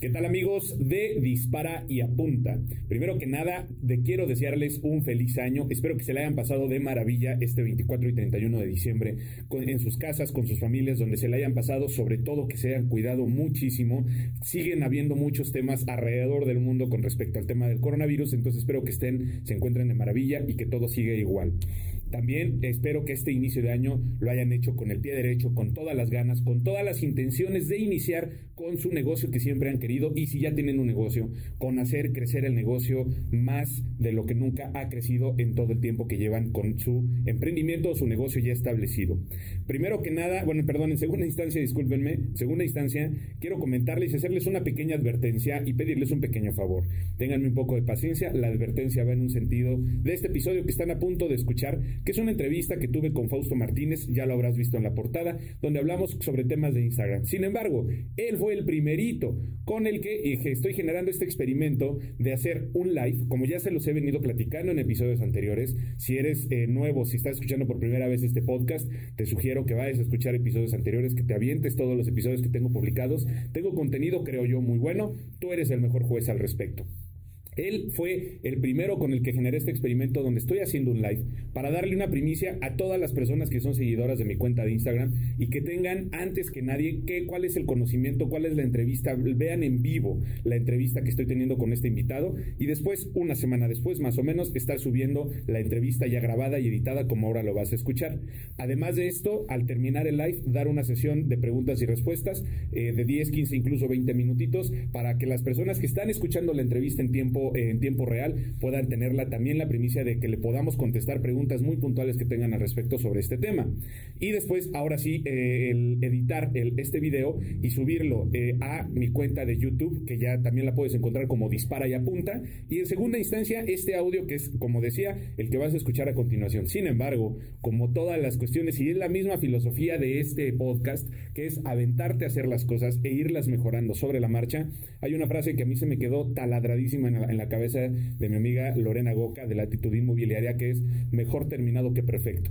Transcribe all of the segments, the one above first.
¿Qué tal amigos de Dispara y Apunta? Primero que nada, de quiero desearles un feliz año. Espero que se le hayan pasado de maravilla este 24 y 31 de diciembre en sus casas, con sus familias, donde se le hayan pasado, sobre todo que se hayan cuidado muchísimo. Siguen habiendo muchos temas alrededor del mundo con respecto al tema del coronavirus, entonces espero que estén, se encuentren de maravilla y que todo siga igual. También espero que este inicio de año lo hayan hecho con el pie derecho, con todas las ganas, con todas las intenciones de iniciar con su negocio que siempre han querido y si ya tienen un negocio, con hacer crecer el negocio más de lo que nunca ha crecido en todo el tiempo que llevan con su emprendimiento o su negocio ya establecido. Primero que nada, bueno, perdón, en segunda instancia, discúlpenme, segunda instancia, quiero comentarles y hacerles una pequeña advertencia y pedirles un pequeño favor. Ténganme un poco de paciencia, la advertencia va en un sentido de este episodio que están a punto de escuchar que es una entrevista que tuve con Fausto Martínez, ya lo habrás visto en la portada, donde hablamos sobre temas de Instagram. Sin embargo, él fue el primerito con el que estoy generando este experimento de hacer un live, como ya se los he venido platicando en episodios anteriores. Si eres eh, nuevo, si estás escuchando por primera vez este podcast, te sugiero que vayas a escuchar episodios anteriores, que te avientes todos los episodios que tengo publicados. Tengo contenido, creo yo, muy bueno. Tú eres el mejor juez al respecto. Él fue el primero con el que generé este experimento donde estoy haciendo un live para darle una primicia a todas las personas que son seguidoras de mi cuenta de Instagram y que tengan antes que nadie qué, cuál es el conocimiento, cuál es la entrevista, vean en vivo la entrevista que estoy teniendo con este invitado y después, una semana después más o menos, estar subiendo la entrevista ya grabada y editada como ahora lo vas a escuchar. Además de esto, al terminar el live, dar una sesión de preguntas y respuestas eh, de 10, 15, incluso 20 minutitos para que las personas que están escuchando la entrevista en tiempo en tiempo real puedan tenerla también la primicia de que le podamos contestar preguntas muy puntuales que tengan al respecto sobre este tema. Y después, ahora sí, eh, el editar este video y subirlo eh, a mi cuenta de YouTube, que ya también la puedes encontrar como dispara y apunta. Y en segunda instancia, este audio que es, como decía, el que vas a escuchar a continuación. Sin embargo, como todas las cuestiones, y es la misma filosofía de este podcast, que es aventarte a hacer las cosas e irlas mejorando sobre la marcha, hay una frase que a mí se me quedó taladradísima en la, en la cabeza de mi amiga Lorena Goca de la actitud inmobiliaria que es mejor terminado que perfecto.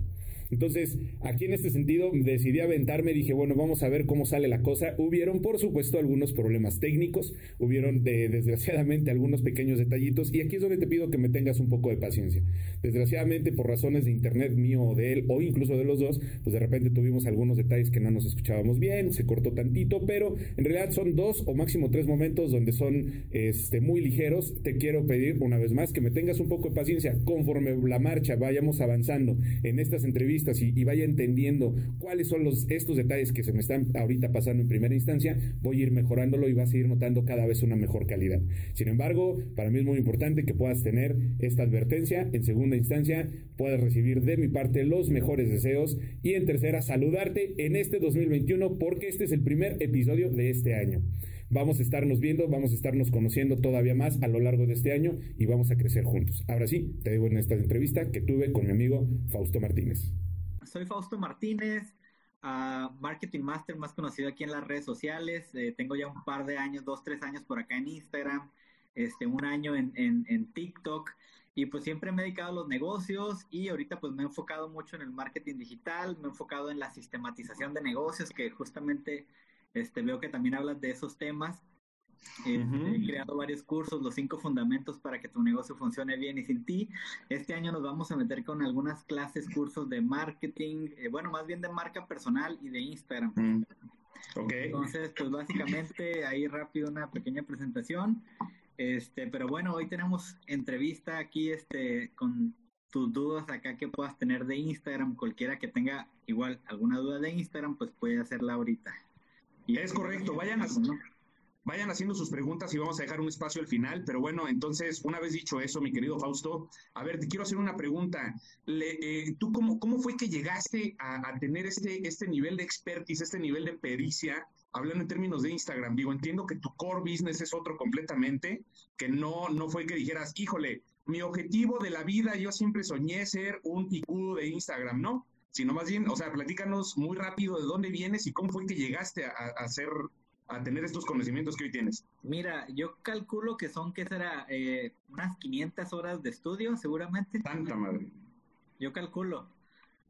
Entonces, aquí en este sentido decidí aventarme, dije, bueno, vamos a ver cómo sale la cosa. Hubieron, por supuesto, algunos problemas técnicos, hubieron de, desgraciadamente algunos pequeños detallitos y aquí es donde te pido que me tengas un poco de paciencia. Desgraciadamente, por razones de internet mío o de él o incluso de los dos, pues de repente tuvimos algunos detalles que no nos escuchábamos bien, se cortó tantito, pero en realidad son dos o máximo tres momentos donde son este, muy ligeros. Te quiero pedir una vez más que me tengas un poco de paciencia conforme la marcha vayamos avanzando en estas entrevistas y, vaya entendiendo cuáles son los, estos detalles que se me están ahorita pasando en primera instancia, voy a ir mejorándolo y vas a ir notando cada vez una mejor calidad. Sin embargo, para mí es muy importante que puedas tener esta advertencia. En segunda instancia, puedas recibir de mi parte los mejores deseos. Y en tercera, saludarte en este 2021 porque este es el primer episodio de este año. Vamos a estarnos viendo, vamos a estarnos conociendo todavía más a lo largo de este año y vamos a crecer juntos. Ahora sí, te digo en esta entrevista que tuve con mi amigo Fausto Martínez. Soy Fausto Martínez, uh, Marketing Master más conocido aquí en las redes sociales. Eh, tengo ya un par de años, dos, tres años por acá en Instagram, este, un año en, en, en TikTok. Y pues siempre me he dedicado a los negocios y ahorita pues me he enfocado mucho en el marketing digital, me he enfocado en la sistematización de negocios, que justamente este, veo que también hablas de esos temas. Este, he creado varios cursos, los cinco fundamentos para que tu negocio funcione bien y sin ti. Este año nos vamos a meter con algunas clases, cursos de marketing, eh, bueno, más bien de marca personal y de Instagram. Mm. Okay. Entonces, pues básicamente ahí rápido una pequeña presentación. Este, pero bueno, hoy tenemos entrevista aquí este con tus dudas acá que puedas tener de Instagram, cualquiera que tenga igual alguna duda de Instagram, pues puede hacerla ahorita. Y es correcto, vayan a, vayan haciendo sus preguntas y vamos a dejar un espacio al final. Pero bueno, entonces, una vez dicho eso, mi querido Fausto, a ver, te quiero hacer una pregunta. Eh, ¿Tú cómo, cómo fue que llegaste a, tener este, este nivel de expertise, este nivel de pericia? Hablando en términos de Instagram, digo, entiendo que tu core business es otro completamente, que no, no fue que dijeras, híjole, mi objetivo de la vida, yo siempre soñé ser un picudo de Instagram, ¿no? Sino más bien, o sea, platícanos muy rápido de dónde vienes y cómo fue que llegaste a, a hacer a tener estos conocimientos que hoy tienes? Mira, yo calculo que son, ¿qué será? Eh, unas 500 horas de estudio, seguramente. Tanta madre. Yo calculo.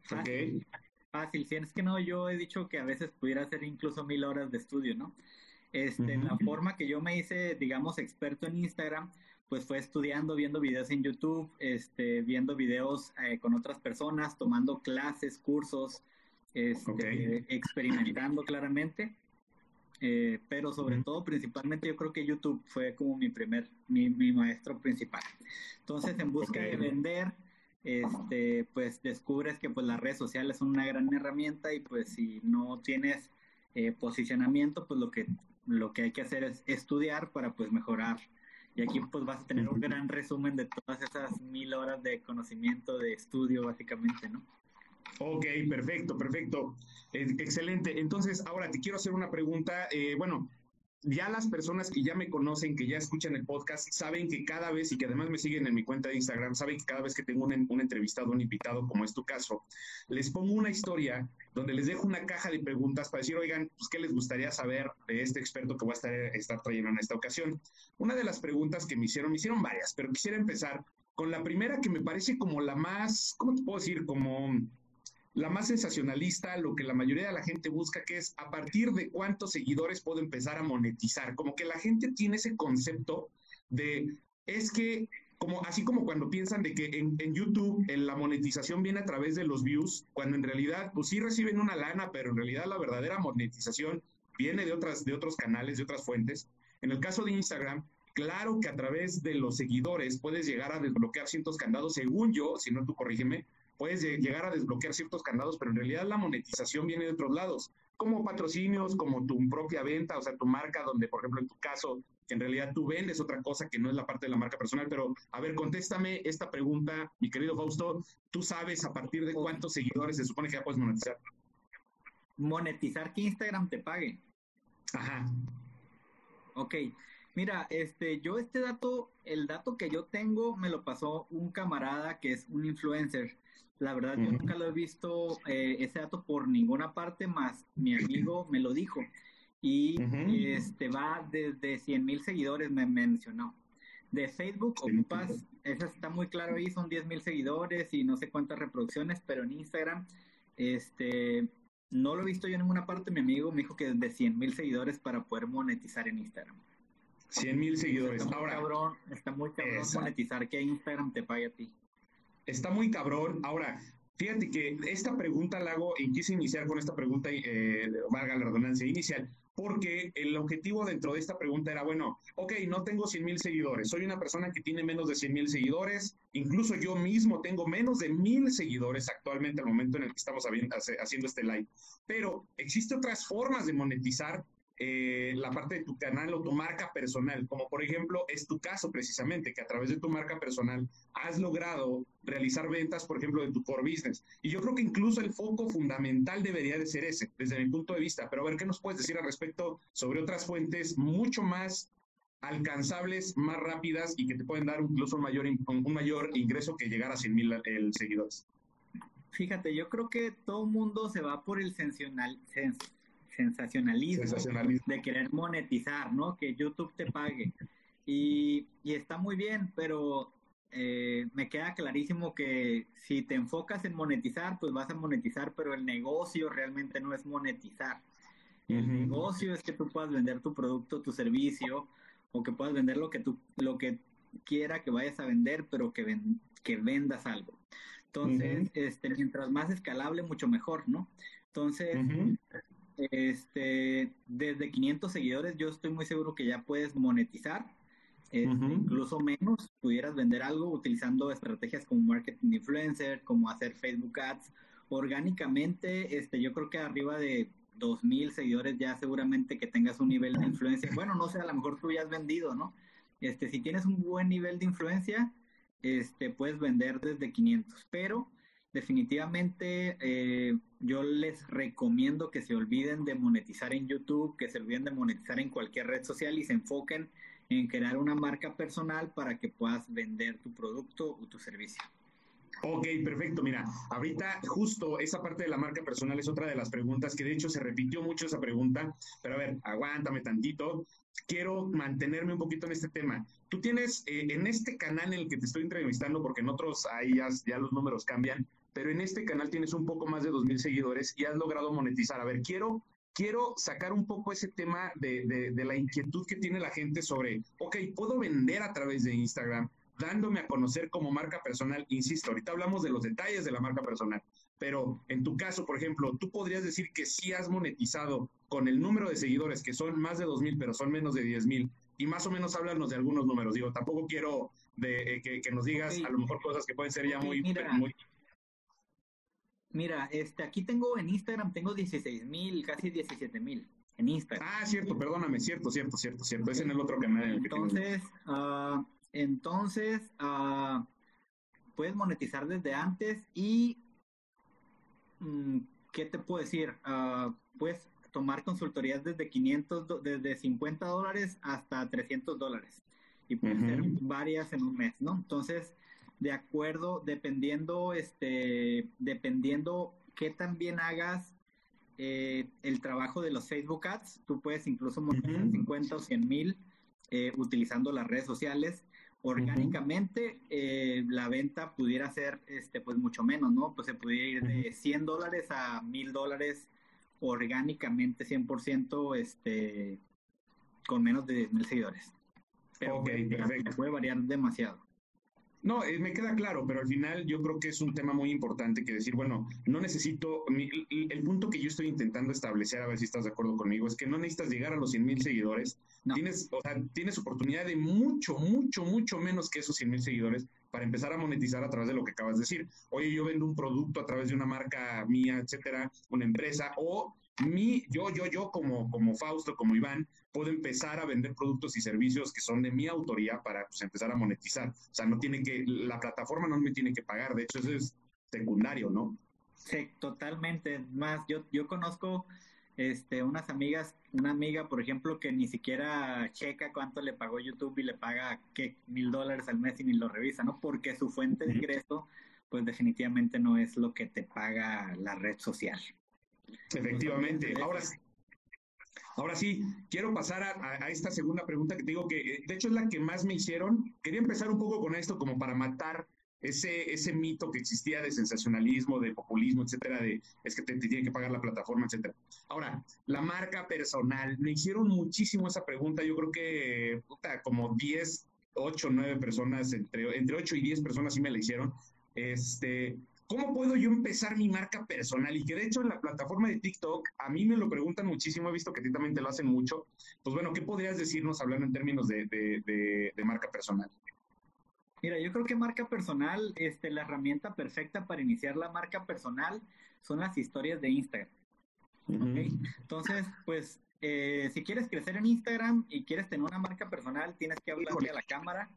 Fácil. Fácil. Si es que no, yo he dicho que a veces pudiera hacer incluso mil horas de estudio, ¿no? Este, La forma que yo me hice, digamos, experto en Instagram, pues fue estudiando, viendo videos en YouTube, este, viendo videos eh, con otras personas, tomando clases, cursos, este, experimentando claramente. Eh, pero sobre todo, principalmente, yo creo que YouTube fue como mi primer, mi, maestro principal. Entonces, en busca de vender, este, pues descubres que pues las redes sociales son una gran herramienta y pues si no tienes eh, posicionamiento, pues lo que, lo que hay que hacer es estudiar para pues mejorar. Y aquí pues vas a tener un gran resumen de todas esas mil horas de conocimiento, de estudio, básicamente, ¿no? Ok, perfecto, perfecto. excelente. Entonces, ahora te quiero hacer una pregunta. Eh, bueno, ya las personas que ya me conocen, que ya escuchan el podcast, saben que cada vez y que además me siguen en mi cuenta de Instagram, saben que cada vez que tengo un, un, entrevistado, un invitado, como es tu caso, les pongo una historia donde les dejo una caja de preguntas para decir, oigan, pues, ¿qué les gustaría saber de este experto que voy a estar, estar trayendo en esta ocasión? Una de las preguntas que me hicieron, me hicieron varias, pero quisiera empezar con la primera que me parece como la más, ¿cómo te puedo decir? Como la más sensacionalista, lo que la mayoría de la gente busca, que es a partir de cuántos seguidores puedo empezar a monetizar. Como que la gente tiene ese concepto de, es que, como, así como cuando piensan de que en, YouTube la monetización viene a través de los views, cuando en realidad, pues sí reciben una lana, pero en realidad la verdadera monetización viene de, otras, de otros canales, de otras fuentes. En el caso de Instagram, claro que a través de los seguidores puedes llegar a desbloquear ciertos candados, según yo, si no tú corrígeme, puedes llegar a desbloquear ciertos candados, pero en realidad la monetización viene de otros lados, como patrocinios, como tu propia venta, o sea, tu marca, donde, por ejemplo, en tu caso, en realidad tú vendes otra cosa que no es la parte de la marca personal, pero a ver, contéstame esta pregunta, mi querido Fausto, ¿tú sabes a partir de cuántos seguidores se supone que ya puedes monetizar? Monetizar que Instagram te pague. Ajá. Ok. Mira, este, yo este dato, el dato que yo tengo me lo pasó un camarada que es un influencer. La verdad, yo nunca lo he visto eh, ese dato por ninguna parte, más mi amigo me lo dijo. Y este va desde 100 mil seguidores, me mencionó. De Facebook ocupas, eso está muy claro ahí, son 10 mil seguidores y no sé cuántas reproducciones, pero en Instagram, este, no lo he visto yo en ninguna parte. Mi amigo me dijo que desde 100 mil seguidores para poder monetizar en Instagram. 100 mil seguidores. Está muy cabrón, está muy cabrón monetizar que Instagram te pague a ti está muy cabrón. Ahora, fíjate que esta pregunta la hago y quise iniciar con esta pregunta, eh, valga la redundancia inicial, porque el objetivo dentro de esta pregunta era, bueno, ok, no tengo 100 mil seguidores, soy una persona que tiene menos de 100 mil seguidores, incluso yo mismo tengo menos de mil seguidores actualmente al momento en el que estamos haciendo este live, pero existen otras formas de monetizar eh, la parte de tu canal o tu marca personal, como por ejemplo es tu caso precisamente, que a través de tu marca personal has logrado realizar ventas, por ejemplo, de tu core business. Y yo creo que incluso el foco fundamental debería de ser ese, desde mi punto de vista. Pero a ver, ¿qué nos puedes decir al respecto sobre otras fuentes mucho más alcanzables, más rápidas y que te pueden dar incluso un mayor, un mayor ingreso que llegar a 100 mil seguidores? Fíjate, yo creo que todo mundo se va por el sensacional, sensacionalismo, de querer monetizar, ¿no? Que YouTube te pague. Y, está muy bien, pero eh, me queda clarísimo que si te enfocas en monetizar, pues vas a monetizar, pero el negocio realmente no es monetizar. El negocio es que tú puedas vender tu producto, tu servicio, o que puedas vender lo que tú, lo que quiera que vayas a vender, pero que, que vendas algo. Entonces, este, mientras más escalable, mucho mejor, ¿no? Entonces, este, desde 500 seguidores yo estoy muy seguro que ya puedes monetizar, este, incluso menos, pudieras vender algo utilizando estrategias como marketing influencer, como hacer Facebook Ads. Orgánicamente, este, yo creo que arriba de 2000 seguidores ya seguramente que tengas un nivel de influencia. Bueno, no sé, a lo mejor tú ya has vendido, ¿no? Este, si tienes un buen nivel de influencia, este, puedes vender desde 500, pero definitivamente eh, yo les recomiendo que se olviden de monetizar en YouTube, que se olviden de monetizar en cualquier red social y se enfoquen en crear una marca personal para que puedas vender tu producto o tu servicio. Ok, perfecto. Mira, ahorita justo esa parte de la marca personal es otra de las preguntas que de hecho se repitió mucho esa pregunta, pero a ver, aguántame tantito. Quiero mantenerme un poquito en este tema. Tú tienes eh, en este canal en el que te estoy entrevistando, porque en otros ahí ya los números cambian, pero en este canal tienes un poco más de 2.000 seguidores y has logrado monetizar. A ver, quiero, quiero sacar un poco ese tema de, de, la inquietud que tiene la gente sobre, ok, puedo vender a través de Instagram, dándome a conocer como marca personal. Insisto, ahorita hablamos de los detalles de la marca personal, pero en tu caso, por ejemplo, tú podrías decir que sí has monetizado con el número de seguidores, que son más de 2.000, pero son menos de 10.000, y más o menos háblanos de algunos números. Digo, tampoco quiero de, eh, que, nos digas a lo mejor cosas que pueden ser ya muy, muy... Mira, este, aquí tengo en Instagram, tengo 16.000, casi 17.000 en Instagram. Ah, cierto, perdóname, cierto, cierto, cierto, cierto. Es en el otro canal. Entonces, uh, entonces, uh, puedes monetizar desde antes y, mm, ¿qué te puedo decir? Uh, puedes tomar consultorías desde 500, desde 50 dólares hasta 300 dólares. Y pueden ser varias en un mes, ¿no? Entonces, de acuerdo, dependiendo, este, dependiendo qué también hagas eh, el trabajo de los Facebook Ads, tú puedes incluso monetizar 50 o 100 mil eh, utilizando las redes sociales orgánicamente eh, la venta pudiera ser este pues mucho menos, ¿no? Pues se pudiera ir de 100 dólares a 1000 dólares orgánicamente 100% este con menos de mil seguidores. Pero perfecto. puede variar demasiado. No, eh, me queda claro, pero al final yo creo que es un tema muy importante que decir, bueno, no necesito, el, punto que yo estoy intentando establecer, a ver si estás de acuerdo conmigo, es que no necesitas llegar a los 100 mil seguidores, tienes, o sea, tienes oportunidad de mucho, mucho, mucho menos que esos 100 mil seguidores para empezar a monetizar a través de lo que acabas de decir. Oye, yo vendo un producto a través de una marca mía, etcétera, una empresa, o mi, yo, yo, yo como, como Fausto, como Iván, puedo empezar a vender productos y servicios que son de mi autoría para pues, empezar a monetizar. O sea, no tiene que, la plataforma no me tiene que pagar, de hecho eso es secundario, ¿no? Sí, totalmente. Más, yo, yo conozco este, unas amigas, una amiga, por ejemplo, que ni siquiera checa cuánto le pagó YouTube y le paga ¿qué? mil dólares al mes y ni lo revisa, ¿no? Porque su fuente de ingreso, pues definitivamente no es lo que te paga la red social. Efectivamente. Ahora sí. Ahora sí, quiero pasar a, esta segunda pregunta que te digo que eh, de hecho es la que más me hicieron. Quería empezar un poco con esto como para matar ese, ese mito que existía de sensacionalismo, de populismo, etcétera, de es que te, tiene que pagar la plataforma, etcétera. Ahora, la marca personal, me hicieron muchísimo esa pregunta. Yo creo que puta, como 10, 8, 9 personas, entre, entre 8 y 10 personas sí me la hicieron. Este, ¿Cómo puedo yo empezar mi marca personal? Y que de hecho en la plataforma de TikTok a mí me lo preguntan muchísimo, he visto que a ti también te lo hacen mucho. Pues bueno, ¿qué podrías decirnos hablando en términos de, de, marca personal? Mira, yo creo que marca personal, este, la herramienta perfecta para iniciar la marca personal son las historias de Instagram. Entonces, pues, eh, si quieres crecer en Instagram y quieres tener una marca personal, tienes que hablarle a la cámara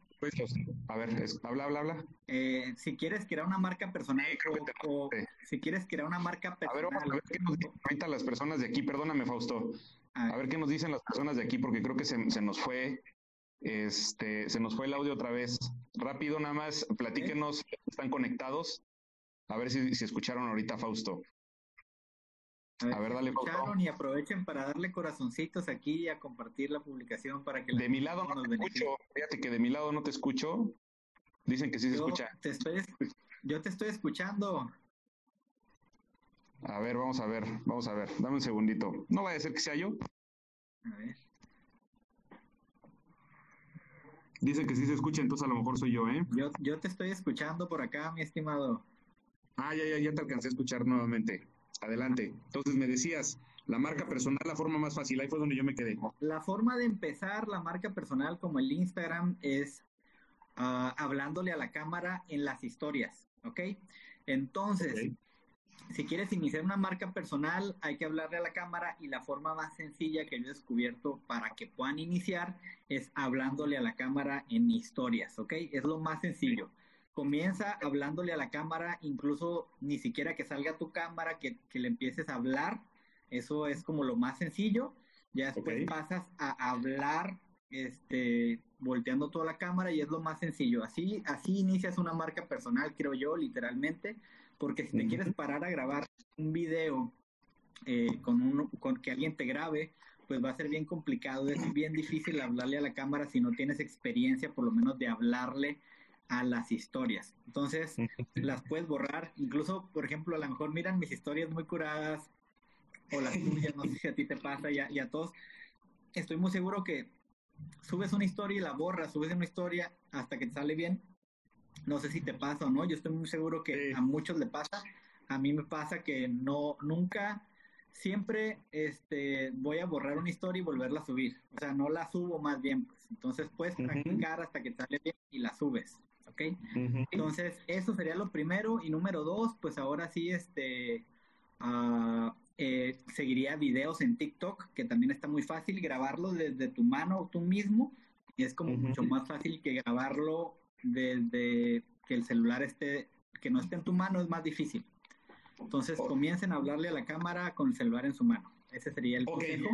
a ver, habla, habla, habla. Eh, si quieres crear una marca personal o, si quieres crear una marca personal. A ver, vamos a ver qué nos dicen las personas de aquí. Perdóname, Fausto. A ver. qué nos dicen las personas de aquí, porque creo que se, se, nos fue, este, se nos fue el audio otra vez. Rápido, nada más, platíquenos, están conectados. A ver si, si escucharon ahorita, Fausto. A ver, dale escucharon y aprovechen para darle corazoncitos aquí y a compartir la publicación para que de mi lado no te escucho. fíjate que de mi lado no te escucho. Dicen que sí se escucha. te estoy, yo te estoy escuchando. A ver vamos a ver vamos a ver. Dame un segundito. No vaya a ser que sea yo. A ver. Dice que sí se escucha, entonces a lo mejor soy yo, ¿eh? Yo, yo te estoy escuchando por acá, mi estimado. Ah, ya, ya, ya te alcancé a escuchar nuevamente. Adelante. Entonces me decías, la marca personal, la forma más fácil, ahí fue donde yo me quedé. La forma de empezar la marca personal como el Instagram es ah, hablándole a la cámara en las historias, ¿ok? Entonces, si quieres iniciar una marca personal, hay que hablarle a la cámara y la forma más sencilla que yo he descubierto para que puedan iniciar es hablándole a la cámara en historias, ¿ok? Es lo más sencillo comienza hablándole a la cámara, incluso ni siquiera que salga tu cámara, que, le empieces a hablar, eso es como lo más sencillo, ya después pasas a hablar, este, volteando toda la cámara y es lo más sencillo, así, así inicias una marca personal, creo yo, literalmente, porque si te quieres parar a grabar un video eh, con, un, con que alguien te grabe, pues va a ser bien complicado, es bien difícil hablarle a la cámara si no tienes experiencia, por lo menos de hablarle a las historias. Entonces, las puedes borrar. Incluso, por ejemplo, a lo mejor miran mis historias muy curadas, o las tuyas, no sé si a ti te pasa y a, todos. Estoy muy seguro que subes una historia y la borras, subes una historia hasta que te sale bien. No sé si te pasa o no, yo estoy muy seguro que a muchos le pasa. A mí me pasa que no, nunca, siempre este, voy a borrar una historia y volverla a subir. O sea, no la subo más bien, pues. Entonces puedes practicar hasta que te sale bien y la subes. ¿Ok? Entonces, eso sería lo primero. Y número dos, pues ahora sí, este, uh, eh, seguiría videos en TikTok, que también está muy fácil grabarlo desde tu mano tú mismo. Y es como mucho más fácil que grabarlo desde que el celular esté, que no esté en tu mano, es más difícil. Entonces, comiencen a hablarle a la cámara con el celular en su mano. Ese sería el consejo.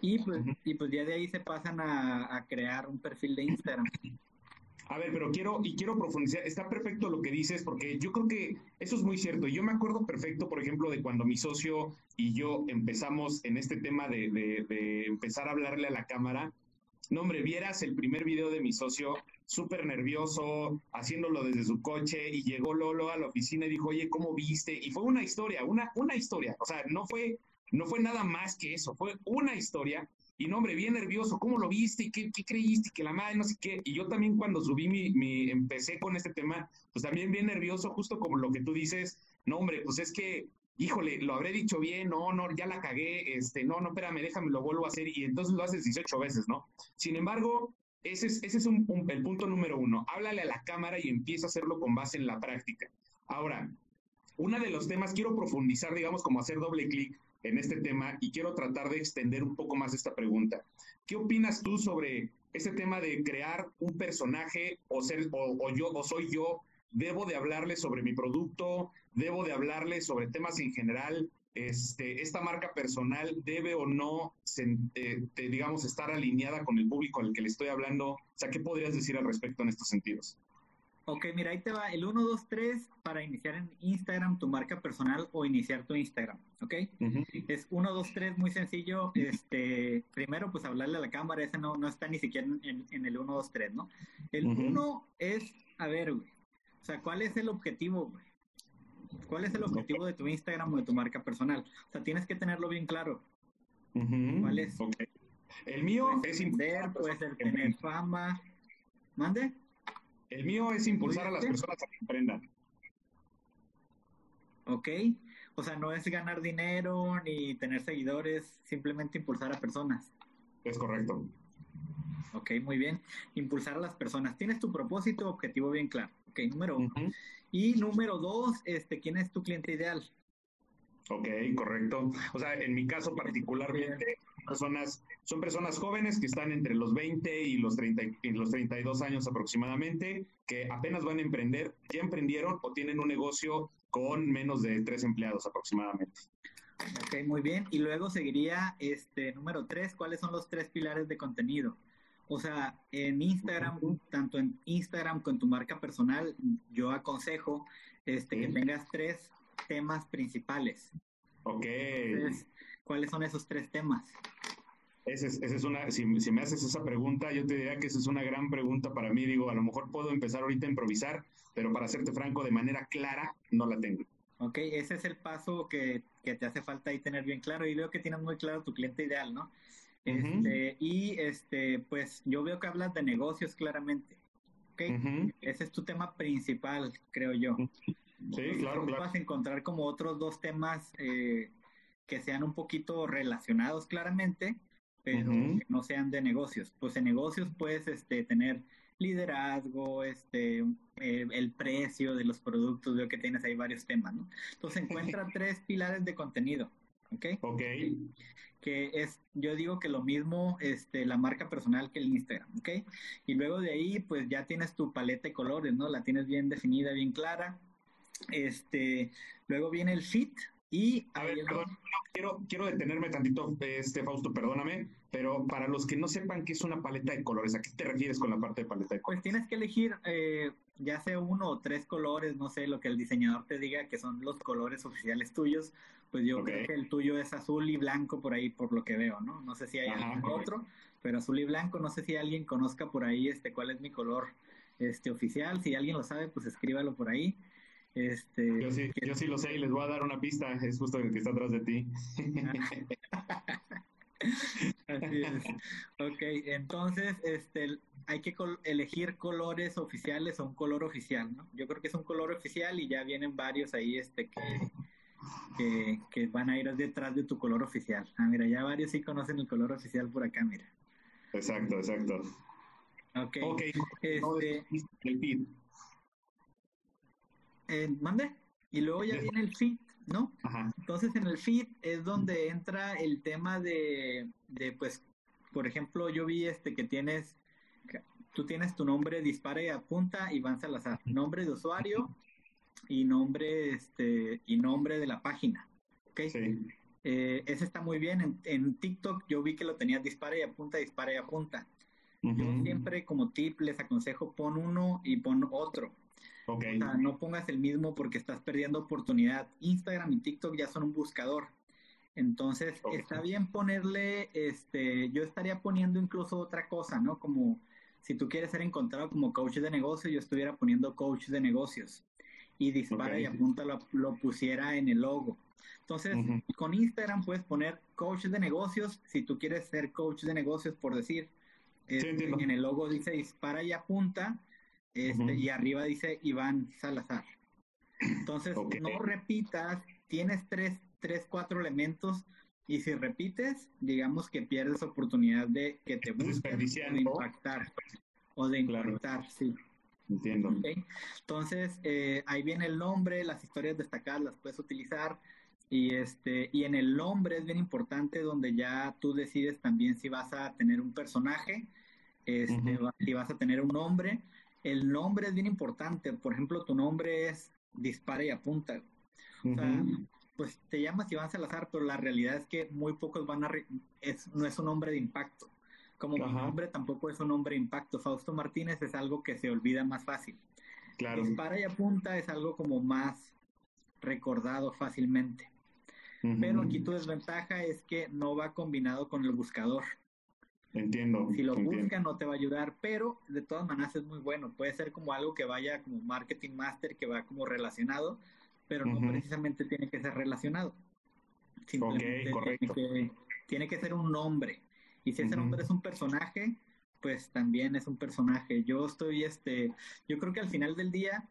Y pues, y pues ya de ahí se pasan a, a crear un perfil de Instagram. A ver, pero quiero, y quiero profundizar, está perfecto lo que dices, porque yo creo que eso es muy cierto. Yo me acuerdo perfecto, por ejemplo, de cuando mi socio y yo empezamos en este tema de, empezar a hablarle a la cámara. No, hombre, vieras el primer video de mi socio, súper nervioso, haciéndolo desde su coche, y llegó Lolo a la oficina y dijo, oye, ¿cómo viste? Y fue una historia, una, una historia. O sea, no fue, no fue nada más que eso, fue una historia y no, hombre, bien nervioso, ¿cómo lo viste? ¿Qué, qué creíste? Que la madre, no sé qué. Y yo también cuando subí mi, mi, empecé con este tema, pues también bien nervioso, justo como lo que tú dices, no, hombre, pues es que, híjole, lo habré dicho bien, no, no, ya la cagué, este, no, no, espérame, déjame, lo vuelvo a hacer, y entonces lo haces 18 veces, ¿no? Sin embargo, ese es, ese es el punto número uno. Háblale a la cámara y empieza a hacerlo con base en la práctica. Ahora, uno de los temas, quiero profundizar, digamos, como hacer doble clic en este tema y quiero tratar de extender un poco más esta pregunta. ¿Qué opinas tú sobre este tema de crear un personaje o ser o, yo o soy yo? Debo de hablarle sobre mi producto, debo de hablarle sobre temas en general. Este, esta marca personal debe o no, eh, digamos, estar alineada con el público al que le estoy hablando. ¿qué podrías decir al respecto en estos sentidos? Ok, mira, ahí te va el 1, 2, 3 para iniciar en Instagram tu marca personal o iniciar tu Instagram, ¿ok? Es 1, 2, 3, muy sencillo. Este, primero, pues hablarle a la cámara, ese no, no está ni siquiera en, el 1, 2, 3, ¿no? El 1 es, a ver, güey, o sea, ¿cuál es el objetivo, güey? ¿Cuál es el objetivo de tu Instagram o de tu marca personal? O sea, tienes que tenerlo bien claro. ¿Cuál es? El mío es impulsar, puede ser tener fama. ¿Mande? El mío es impulsar a las personas a que emprendan. Ok. O sea, no es ganar dinero ni tener seguidores, simplemente impulsar a personas. Es correcto. Ok, muy bien. Impulsar a las personas. Tienes tu propósito, objetivo bien claro. Ok, número uno. Y número dos, este, ¿quién es tu cliente ideal? Ok, correcto. O sea, en mi caso particularmente, personas, son personas jóvenes que están entre los 20 y los, 30, y los 32 años aproximadamente, que apenas van a emprender, ya emprendieron o tienen un negocio con menos de tres empleados aproximadamente. Ok, muy bien. Y luego seguiría este número tres, ¿cuáles son los tres pilares de contenido? O sea, en Instagram, tanto en Instagram con tu marca personal, yo aconsejo este, que tengas tres temas principales. Ok. ¿Cuáles son esos tres temas? Esa es, es una, si, me haces esa pregunta, yo te diría que esa es una gran pregunta para mí. Digo, a lo mejor puedo empezar ahorita a improvisar, pero para serte franco, de manera clara, no la tengo. Ok, ese es el paso que, que te hace falta ahí tener bien claro y veo que tienes muy claro tu cliente ideal, ¿no? Este, y este, pues yo veo que hablas de negocios claramente. Okay. Ese es tu tema principal, creo yo. Sí, claro, claro. Vas a encontrar como otros dos temas eh, que sean un poquito relacionados claramente, pero que no sean de negocios. Pues en negocios puedes este, tener liderazgo, este, eh, el precio de los productos, veo que tienes ahí varios temas, ¿no? Entonces encuentra tres pilares de contenido, ¿ok? Ok. Que es, yo digo que lo mismo, este, la marca personal que el Instagram, ¿ok? Y luego de ahí, pues ya tienes tu paleta de colores, ¿no? La tienes bien definida, bien clara, este, luego viene el fit y... A ver, perdón, quiero, quiero detenerme tantito, este Fausto, perdóname, pero para los que no sepan qué es una paleta de colores, ¿a qué te refieres con la parte de paleta de colores? Pues tienes que elegir eh, ya sea uno o tres colores, no sé, lo que el diseñador te diga que son los colores oficiales tuyos, pues yo creo que el tuyo es azul y blanco por ahí, por lo que veo, ¿no? No sé si hay algún otro, pero azul y blanco, no sé si alguien conozca por ahí este cuál es mi color este oficial, si alguien lo sabe, pues escríbalo por ahí. Este, yo, sí, yo sí lo sé y les voy a dar una pista, es justo el que está atrás de ti. Así es. Ok, entonces este, hay que elegir colores oficiales o un color oficial, ¿no? Yo creo que es un color oficial y ya vienen varios ahí este, que, que, van a ir detrás de tu color oficial. Ah, mira, ya varios sí conocen el color oficial por acá, mira. Exacto, exacto. Ok. okay. Este. Eh, ¿Mande? Y luego ya viene el feed. ¿no? Entonces en el feed es donde entra el tema de, de, pues, por ejemplo, yo vi este que tienes, tú tienes tu nombre, dispara y apunta, Iván Salazar, nombre de usuario y nombre, este, y nombre de la página, ¿ok? Eh, ese está muy bien. En, en, TikTok yo vi que lo tenías dispara y apunta, dispara y apunta. Yo siempre como tip les aconsejo pon uno y pon otro. O sea, no pongas el mismo porque estás perdiendo oportunidad. Instagram y TikTok ya son un buscador. Entonces, está bien ponerle, este, yo estaría poniendo incluso otra cosa, ¿no? Como si tú quieres ser encontrado como coach de negocio, yo estuviera poniendo coach de negocios y dispara y apunta lo, pusiera en el logo. Entonces, con Instagram puedes poner coach de negocios, si tú quieres ser coach de negocios, por decir, este, en el logo dice dispara y apunta, este, y arriba dice Iván Salazar. Entonces, no repitas, tienes tres, tres, cuatro elementos y si repites, digamos que pierdes oportunidad de que te busquen de impactar. O de impactar, sí. Entiendo. Entonces, eh, ahí viene el nombre, las historias destacadas las puedes utilizar. Y, este, y en el nombre es bien importante donde ya tú decides también si vas a tener un personaje, este, si vas a tener un nombre el nombre es bien importante. Por ejemplo, tu nombre es dispara y apunta. O sea, pues te llamas Iván Salazar, pero la realidad es que muy pocos van a... es, no es un nombre de impacto. Como mi nombre tampoco es un nombre de impacto. Fausto Martínez es algo que se olvida más fácil. Claro. Dispara y apunta es algo como más recordado fácilmente. Pero aquí tu desventaja es que no va combinado con el buscador. Entiendo. Si lo busca no te va a ayudar, pero de todas maneras es muy bueno. Puede ser como algo que vaya como marketing master, que va como relacionado, pero no precisamente tiene que ser relacionado. Simplemente correcto. Tiene, que, tiene que ser un nombre. Y si ese nombre es un personaje, pues también es un personaje. Yo estoy, este, yo creo que al final del día,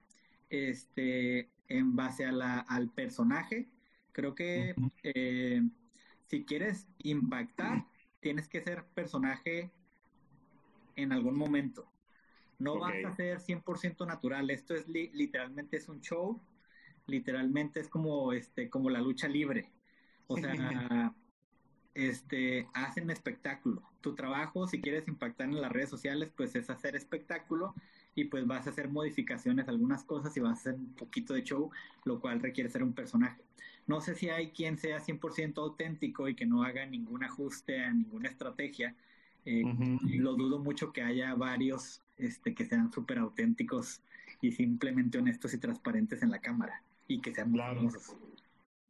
este, en base a la, al personaje, creo que eh, si quieres impactar, tienes que ser personaje en algún momento. No vas a ser 100% natural. Esto es literalmente es un show. Literalmente es como este como la lucha libre. O sea, este hacen espectáculo. Tu trabajo, si quieres impactar en las redes sociales, pues es hacer espectáculo y pues vas a hacer modificaciones algunas cosas y vas a hacer un poquito de show, lo cual requiere ser un personaje. No sé si hay quien sea 100% auténtico y que no haga ningún ajuste a ninguna estrategia. Eh, lo dudo mucho que haya varios este, que sean súper auténticos y simplemente honestos y transparentes en la cámara y que sean claro.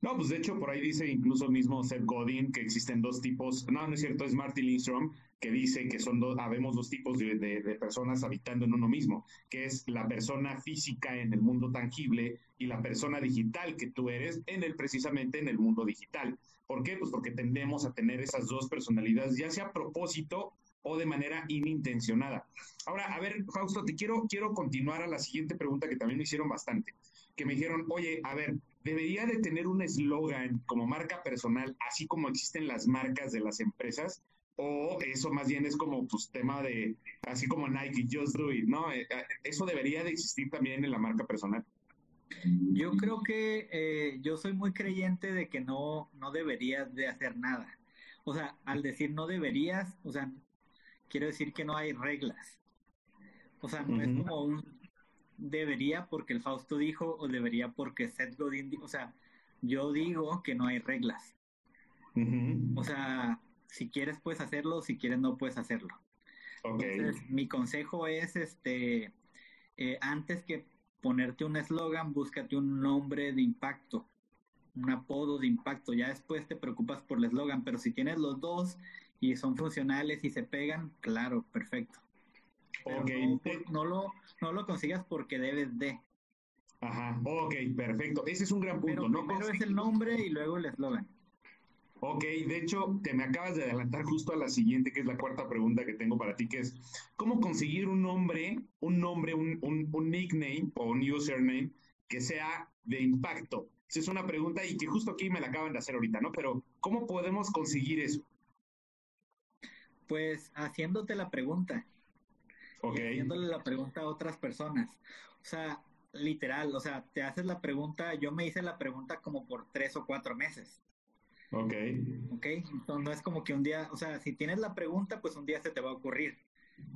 No, pues de hecho por ahí dice incluso mismo Seth Godin que existen dos tipos, no, no es cierto, es Marty Lindstrom que dice que son dos, habemos dos tipos de, personas habitando en uno mismo, que es la persona física en el mundo tangible y la persona digital que tú eres en el precisamente en el mundo digital. ¿Por qué? Pues porque tendemos a tener esas dos personalidades, ya sea a propósito o de manera inintencionada. Ahora, a ver, Fausto, te quiero, quiero continuar a la siguiente pregunta que también me hicieron bastante, que me dijeron, oye, a ver, debería de tener un eslogan como marca personal, así como existen las marcas de las empresas, o eso más bien es como pues tema de, así como Nike, just do it, ¿no? Eh, eh, eso debería de existir también en la marca personal. Yo creo que eh, yo soy muy creyente de que no, no deberías de hacer nada. O sea, al decir no deberías, o sea, quiero decir que no hay reglas. O sea, no es como un debería porque el Fausto dijo o debería porque Seth Godin dijo. O sea, yo digo que no hay reglas. O sea, si quieres puedes hacerlo, si quieres no puedes hacerlo. Entonces, mi consejo es, este, eh, antes que ponerte un eslogan, búscate un nombre de impacto, un apodo de impacto. Ya después te preocupas por el eslogan, pero si tienes los dos y son funcionales y se pegan, claro, perfecto. no, lo, no lo consigas porque debes de. Ajá, ok, perfecto. Ese es un gran punto. Pero ¿no? primero es el nombre y luego el eslogan. Ok, de hecho, te me acabas de adelantar justo a la siguiente, que es la cuarta pregunta que tengo para ti, que es, ¿cómo conseguir un nombre, un nombre, un, un, un nickname o un username que sea de impacto? Esa es una pregunta y que justo aquí me la acaban de hacer ahorita, ¿no? Pero, ¿cómo podemos conseguir eso? Pues haciéndote la pregunta. Ok. Y haciéndole la pregunta a otras personas. O sea, literal, o sea, te haces la pregunta, yo me hice la pregunta como por tres o cuatro meses. Ok. Ok, entonces no es como que un día, o sea, si tienes la pregunta, pues un día se te va a ocurrir.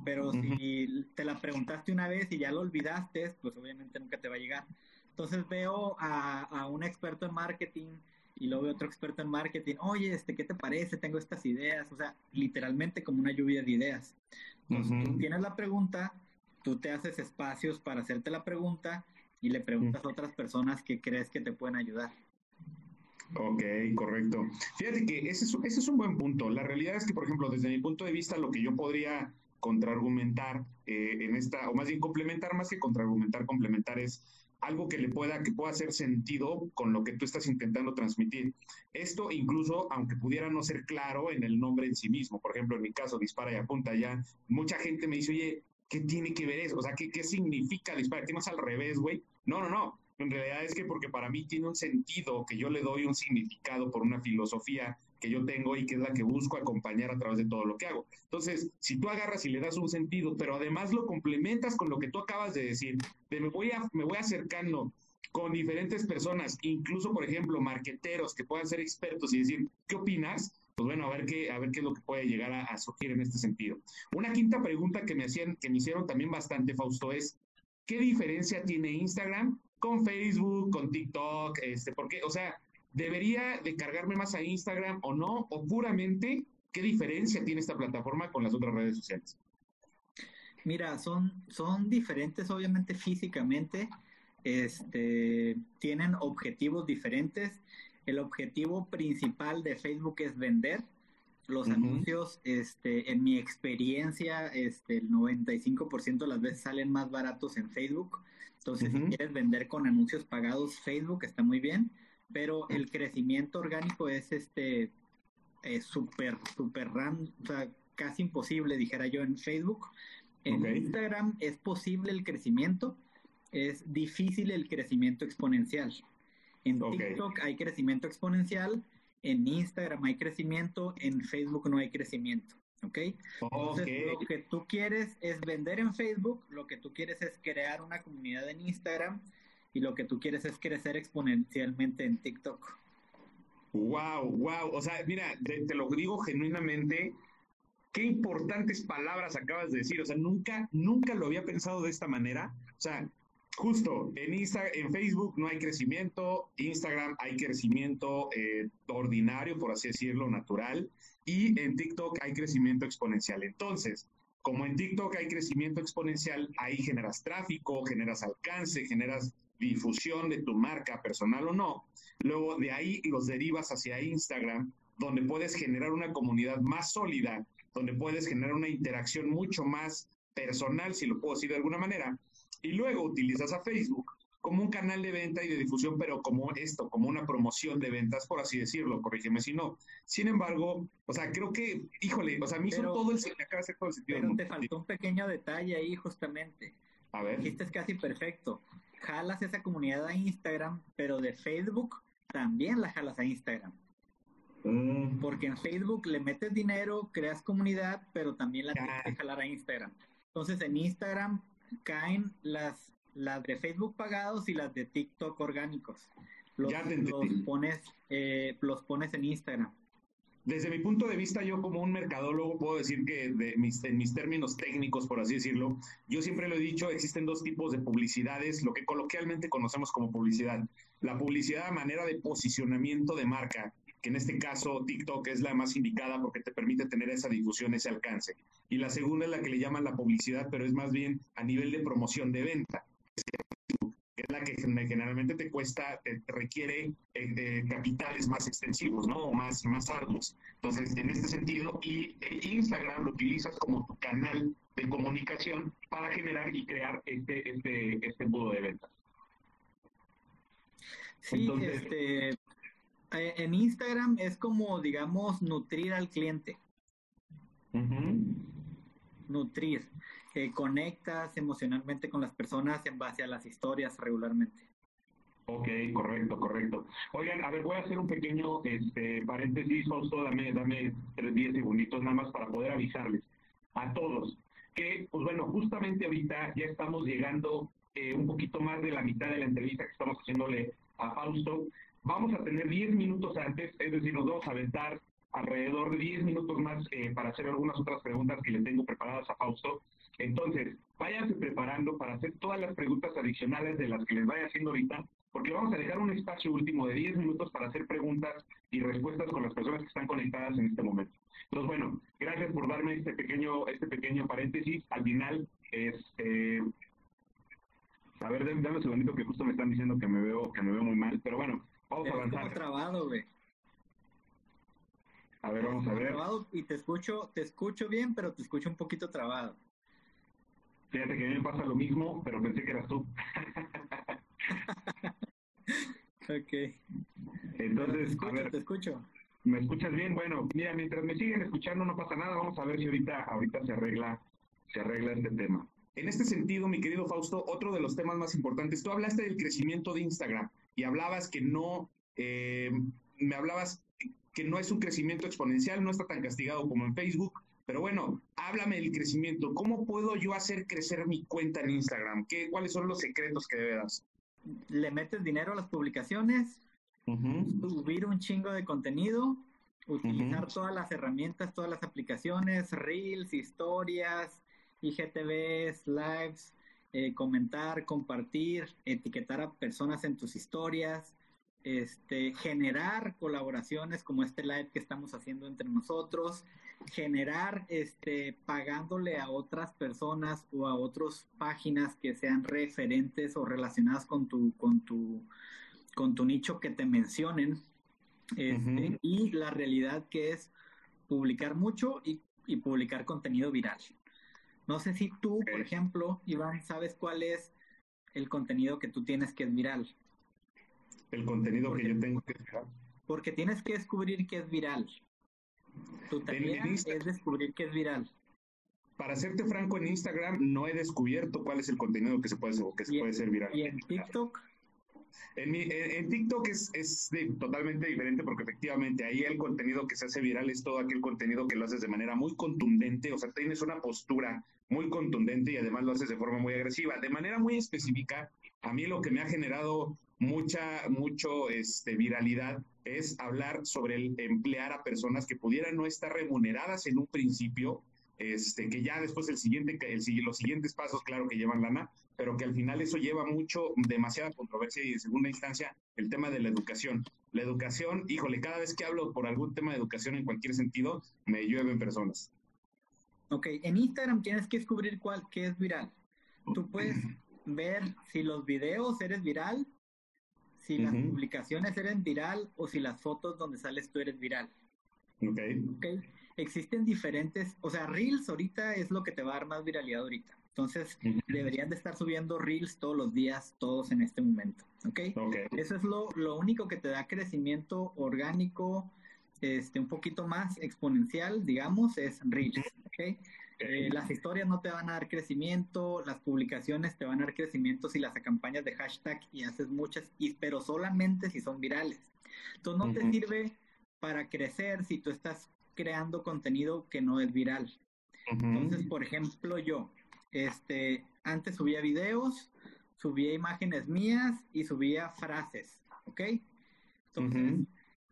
Pero si te la preguntaste una vez y ya lo olvidaste, pues obviamente nunca te va a llegar. Entonces veo a, a un experto en marketing y luego veo otro experto en marketing, oye, este, ¿qué te parece? Tengo estas ideas, o sea, literalmente como una lluvia de ideas. Entonces tú tienes la pregunta, tú te haces espacios para hacerte la pregunta y le preguntas a otras personas que crees que te pueden ayudar. Ok, correcto. Fíjate que ese es, ese es un buen punto. La realidad es que, por ejemplo, desde mi punto de vista, lo que yo podría contraargumentar eh, en esta, o más bien complementar, más que contraargumentar, complementar es algo que le pueda, que pueda hacer sentido con lo que tú estás intentando transmitir. Esto incluso, aunque pudiera no ser claro en el nombre en sí mismo, por ejemplo, en mi caso, dispara y apunta ya, mucha gente me dice, oye, ¿qué tiene que ver eso? O sea, ¿qué, significa dispara? ¿Qué no es al revés, güey? No, no, no. En realidad es que porque para mí tiene un sentido, que yo le doy un significado por una filosofía que yo tengo y que es la que busco acompañar a través de todo lo que hago. Entonces, si tú agarras y le das un sentido, pero además lo complementas con lo que tú acabas de decir, de me voy, a, me voy acercando con diferentes personas, incluso, por ejemplo, marqueteros que puedan ser expertos y decir, ¿qué opinas? Pues bueno, a ver qué, a ver qué es lo que puede llegar a, a surgir en este sentido. Una quinta pregunta que me hacían, que me hicieron también bastante, Fausto, es ¿qué diferencia tiene Instagram con Facebook, con TikTok? Este, porque, o sea, ¿debería de cargarme más a Instagram o no? O puramente, ¿qué diferencia tiene esta plataforma con las otras redes sociales? Mira, son, son diferentes, obviamente, físicamente. Este, tienen objetivos diferentes. El objetivo principal de Facebook es vender. Los uh -huh. anuncios, este, en mi experiencia, este, el 95% de las veces salen más baratos en Facebook. Entonces, uh -huh. si quieres vender con anuncios pagados, Facebook está muy bien, pero el crecimiento orgánico es este súper, súper ran, o sea, casi imposible, dijera yo, en Facebook. En okay. Instagram es posible el crecimiento, es difícil el crecimiento exponencial. En okay. TikTok hay crecimiento exponencial, en Instagram hay crecimiento, en Facebook no hay crecimiento. ¿Ok? Entonces, okay. lo que tú quieres es vender en Facebook, lo que tú quieres es crear una comunidad en Instagram y lo que tú quieres es crecer exponencialmente en TikTok. Wow, wow. O sea, mira, te, te lo digo genuinamente, qué importantes palabras acabas de decir. O sea, nunca, nunca lo había pensado de esta manera. O sea, justo en Insta, en Facebook no hay crecimiento, Instagram hay crecimiento eh, ordinario, por así decirlo, natural, y en TikTok hay crecimiento exponencial. Entonces, como en TikTok hay crecimiento exponencial, ahí generas tráfico, generas alcance, generas difusión de tu marca personal o no. Luego de ahí los derivas hacia Instagram, donde puedes generar una comunidad más sólida, donde puedes generar una interacción mucho más personal, si lo puedo decir de alguna manera, y luego utilizas a Facebook como un canal de venta y de difusión, pero como esto, como una promoción de ventas, por así decirlo, corrígeme si no. Sin embargo, o sea, creo que, híjole, o sea, me hizo pero, todo el, me acaba de hacer todo el sentido. Pero te faltó un pequeño detalle ahí, justamente. A ver. Dijiste es casi perfecto. Jalas esa comunidad a Instagram, pero de Facebook también la jalas a Instagram. Mm. Porque en Facebook le metes dinero, creas comunidad, pero también la tienes que jalar a Instagram. Entonces en Instagram caen las, las de Facebook pagados y las de TikTok orgánicos. Los, los pones, eh, los pones en Instagram. Desde mi punto de vista, yo como un mercadólogo puedo decir que de mis, en mis términos técnicos, por así decirlo, yo siempre lo he dicho, existen dos tipos de publicidades, lo que coloquialmente conocemos como publicidad. La publicidad a manera de posicionamiento de marca, que en este caso TikTok es la más indicada porque te permite tener esa difusión, ese alcance. Y la segunda es la que le llaman la publicidad, pero es más bien a nivel de promoción de venta que es la que generalmente te cuesta, te, requiere eh, de capitales más extensivos, ¿no? O más, más arduos. Entonces, en este sentido, y eh, Instagram lo utilizas como tu canal de comunicación para generar y crear este, este, este embudo de ventas. Sí, este, eh, en Instagram es como, digamos, nutrir al cliente. Nutrir. Conectas emocionalmente con las personas en base a las historias regularmente. Ok, correcto, correcto. Oigan, a ver, voy a hacer un pequeño este, paréntesis, Fausto, dame, dame tres, diez segunditos nada más para poder avisarles a todos que, pues bueno, justamente ahorita ya estamos llegando eh, un poquito más de la mitad de la entrevista que estamos haciéndole a Fausto. Vamos a tener 10 minutos antes, es decir, nos vamos a aventar alrededor de 10 minutos más eh, para hacer algunas otras preguntas que le tengo preparadas a Fausto. Entonces, váyanse preparando para hacer todas las preguntas adicionales de las que les vaya haciendo ahorita, porque vamos a dejar un espacio último de 10 minutos para hacer preguntas y respuestas con las personas que están conectadas en este momento. Entonces, bueno, gracias por darme este pequeño, este pequeño paréntesis. Al final, este, a ver, dame un segundito que justo me están diciendo que me veo, que me veo muy mal, pero bueno, vamos a avanzar. trabado, güey. A ver, vamos a ver. Trabado y te escucho, te escucho bien, pero te escucho un poquito trabado. Fíjate que a mí me pasa lo mismo, pero pensé que eras tú. ok. Entonces, te a ver, te escucho. ¿Me escuchas bien? Bueno, mira, mientras me siguen escuchando no pasa nada, vamos a ver si ahorita, ahorita se arregla, se arregla este tema. En este sentido, mi querido Fausto, otro de los temas más importantes, tú hablaste del crecimiento de Instagram y hablabas que no, eh, me hablabas que no es un crecimiento exponencial, no está tan castigado como en Facebook, pero bueno, háblame del crecimiento. ¿Cómo puedo yo hacer crecer mi cuenta en Instagram? ¿Qué, ¿Cuáles son los secretos que debes Le metes dinero a las publicaciones, subir un chingo de contenido, utilizar todas las herramientas, todas las aplicaciones, reels, historias, IGTVs, lives, eh, comentar, compartir, etiquetar a personas en tus historias, este, generar colaboraciones como este live que estamos haciendo entre nosotros, generar este, pagándole a otras personas o a otras páginas que sean referentes o relacionadas con tu, con tu con tu nicho que te mencionen. Este, y la realidad que es publicar mucho y, publicar contenido viral. No sé si tú, por ejemplo, Iván, sabes cuál es el contenido que tú tienes que es viral. El contenido que yo tengo que viral. Porque tienes que descubrir que es viral. Tu tarea es descubrir que es viral. Para serte franco, en Instagram no he descubierto cuál es el contenido que se puede, que se puede ser viral. ¿Y en TikTok? En, mi, en, TikTok es, es totalmente diferente porque efectivamente ahí el contenido que se hace viral es todo aquel contenido que lo haces de manera muy contundente, o sea, tienes una postura muy contundente y además lo haces de forma muy agresiva. De manera muy específica, a mí lo que me ha generado mucha, mucho este, viralidad es hablar sobre el emplear a personas que pudieran no estar remuneradas en un principio, este, que ya después el siguiente, el, los siguientes pasos, claro que llevan lana, pero que al final eso lleva mucho, demasiada controversia y en segunda instancia el tema de la educación. La educación, híjole, cada vez que hablo por algún tema de educación en cualquier sentido, me llueven personas. Ok, en Instagram tienes que descubrir cuál, qué es viral. Tú puedes ver si los videos eres viral, si las publicaciones eres viral o si las fotos donde sales tú eres viral. Ok. okay. Existen diferentes, o sea, Reels ahorita es lo que te va a dar más viralidad ahorita. Entonces, deberían de estar subiendo reels todos los días, todos en este momento. ¿Ok? Eso es lo, lo único que te da crecimiento orgánico, este, un poquito más exponencial, digamos, es reels. ¿Ok? Eh, las historias no te van a dar crecimiento, las publicaciones te van a dar crecimiento si las acompañas de hashtag y haces muchas, y, pero solamente si son virales. Entonces no te sirve para crecer si tú estás creando contenido que no es viral. Entonces, por ejemplo, yo, este, antes subía videos, subía imágenes mías y subía frases, ¿ok? Entonces,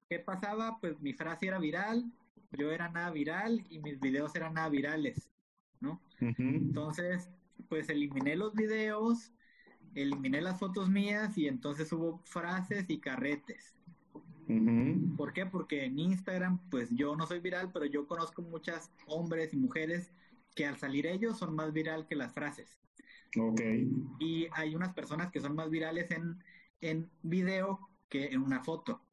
¿qué pasaba? Pues mi frase era viral, yo era nada viral y mis videos eran nada virales, ¿no? Entonces, pues eliminé los videos, eliminé las fotos mías y entonces hubo frases y carretes. ¿Por qué? Porque en Instagram, pues yo no soy viral, pero yo conozco muchas hombres y mujeres que al salir ellos son más viral que las frases. Ok. Y hay unas personas que son más virales en, en video que en una foto.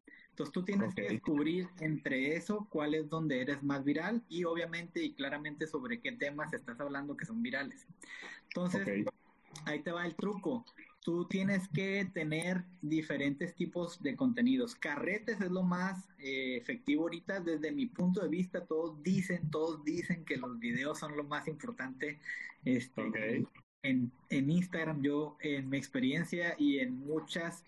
Entonces tú tienes que descubrir entre eso cuál es donde eres más viral y obviamente y claramente sobre qué temas estás hablando que son virales. Entonces, ahí te va el truco. tú tienes que tener diferentes tipos de contenidos. Carretes es lo más eh, efectivo ahorita. Desde mi punto de vista, todos dicen, todos dicen que los videos son lo más importante. Este, en, en Instagram, yo, en mi experiencia y en muchas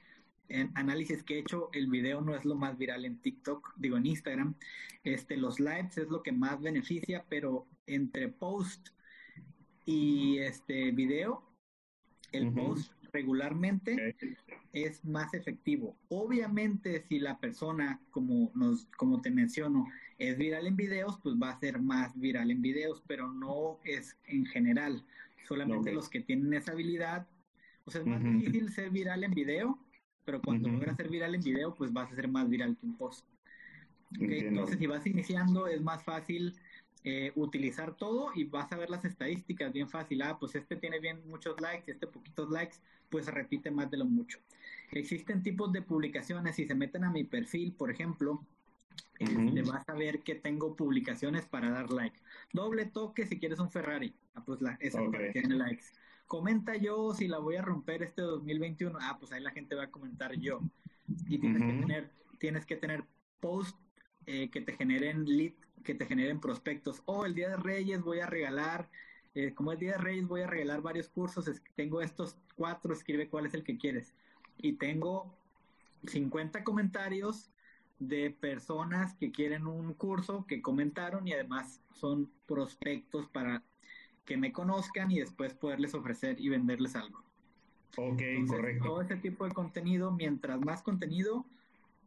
en análisis que he hecho, el video no es lo más viral en TikTok, digo en Instagram. Este, los lives es lo que más beneficia, pero entre post y este video, el post regularmente es más efectivo. Obviamente, si la persona, como nos, como te menciono, es viral en videos, pues va a ser más viral en videos, pero no es en general. Solamente los que tienen esa habilidad. O sea, es más difícil ser viral en video, pero cuando logras ser viral en video, pues vas a ser más viral que un post. Entonces, si vas iniciando, es más fácil eh, utilizar todo y vas a ver las estadísticas bien fácil. Ah, pues este tiene bien muchos likes, este poquitos likes, pues repite más de lo mucho. Existen tipos de publicaciones, si se meten a mi perfil, por ejemplo, le este, vas a ver que tengo publicaciones para dar like. Doble toque si quieres un Ferrari. Ah, pues la, esa que den likes. Comenta yo si la voy a romper este 2021. Ah, pues ahí la gente va a comentar yo. Y tienes que tener, tienes que tener post eh, que te generen lead que te generen prospectos. O oh, el Día de Reyes voy a regalar, eh, como el Día de Reyes voy a regalar varios cursos, tengo estos cuatro, escribe cuál es el que quieres. Y tengo 50 comentarios de personas que quieren un curso, que comentaron y además son prospectos para que me conozcan y después poderles ofrecer y venderles algo. Ok, correcto. Todo ese tipo de contenido, mientras más contenido,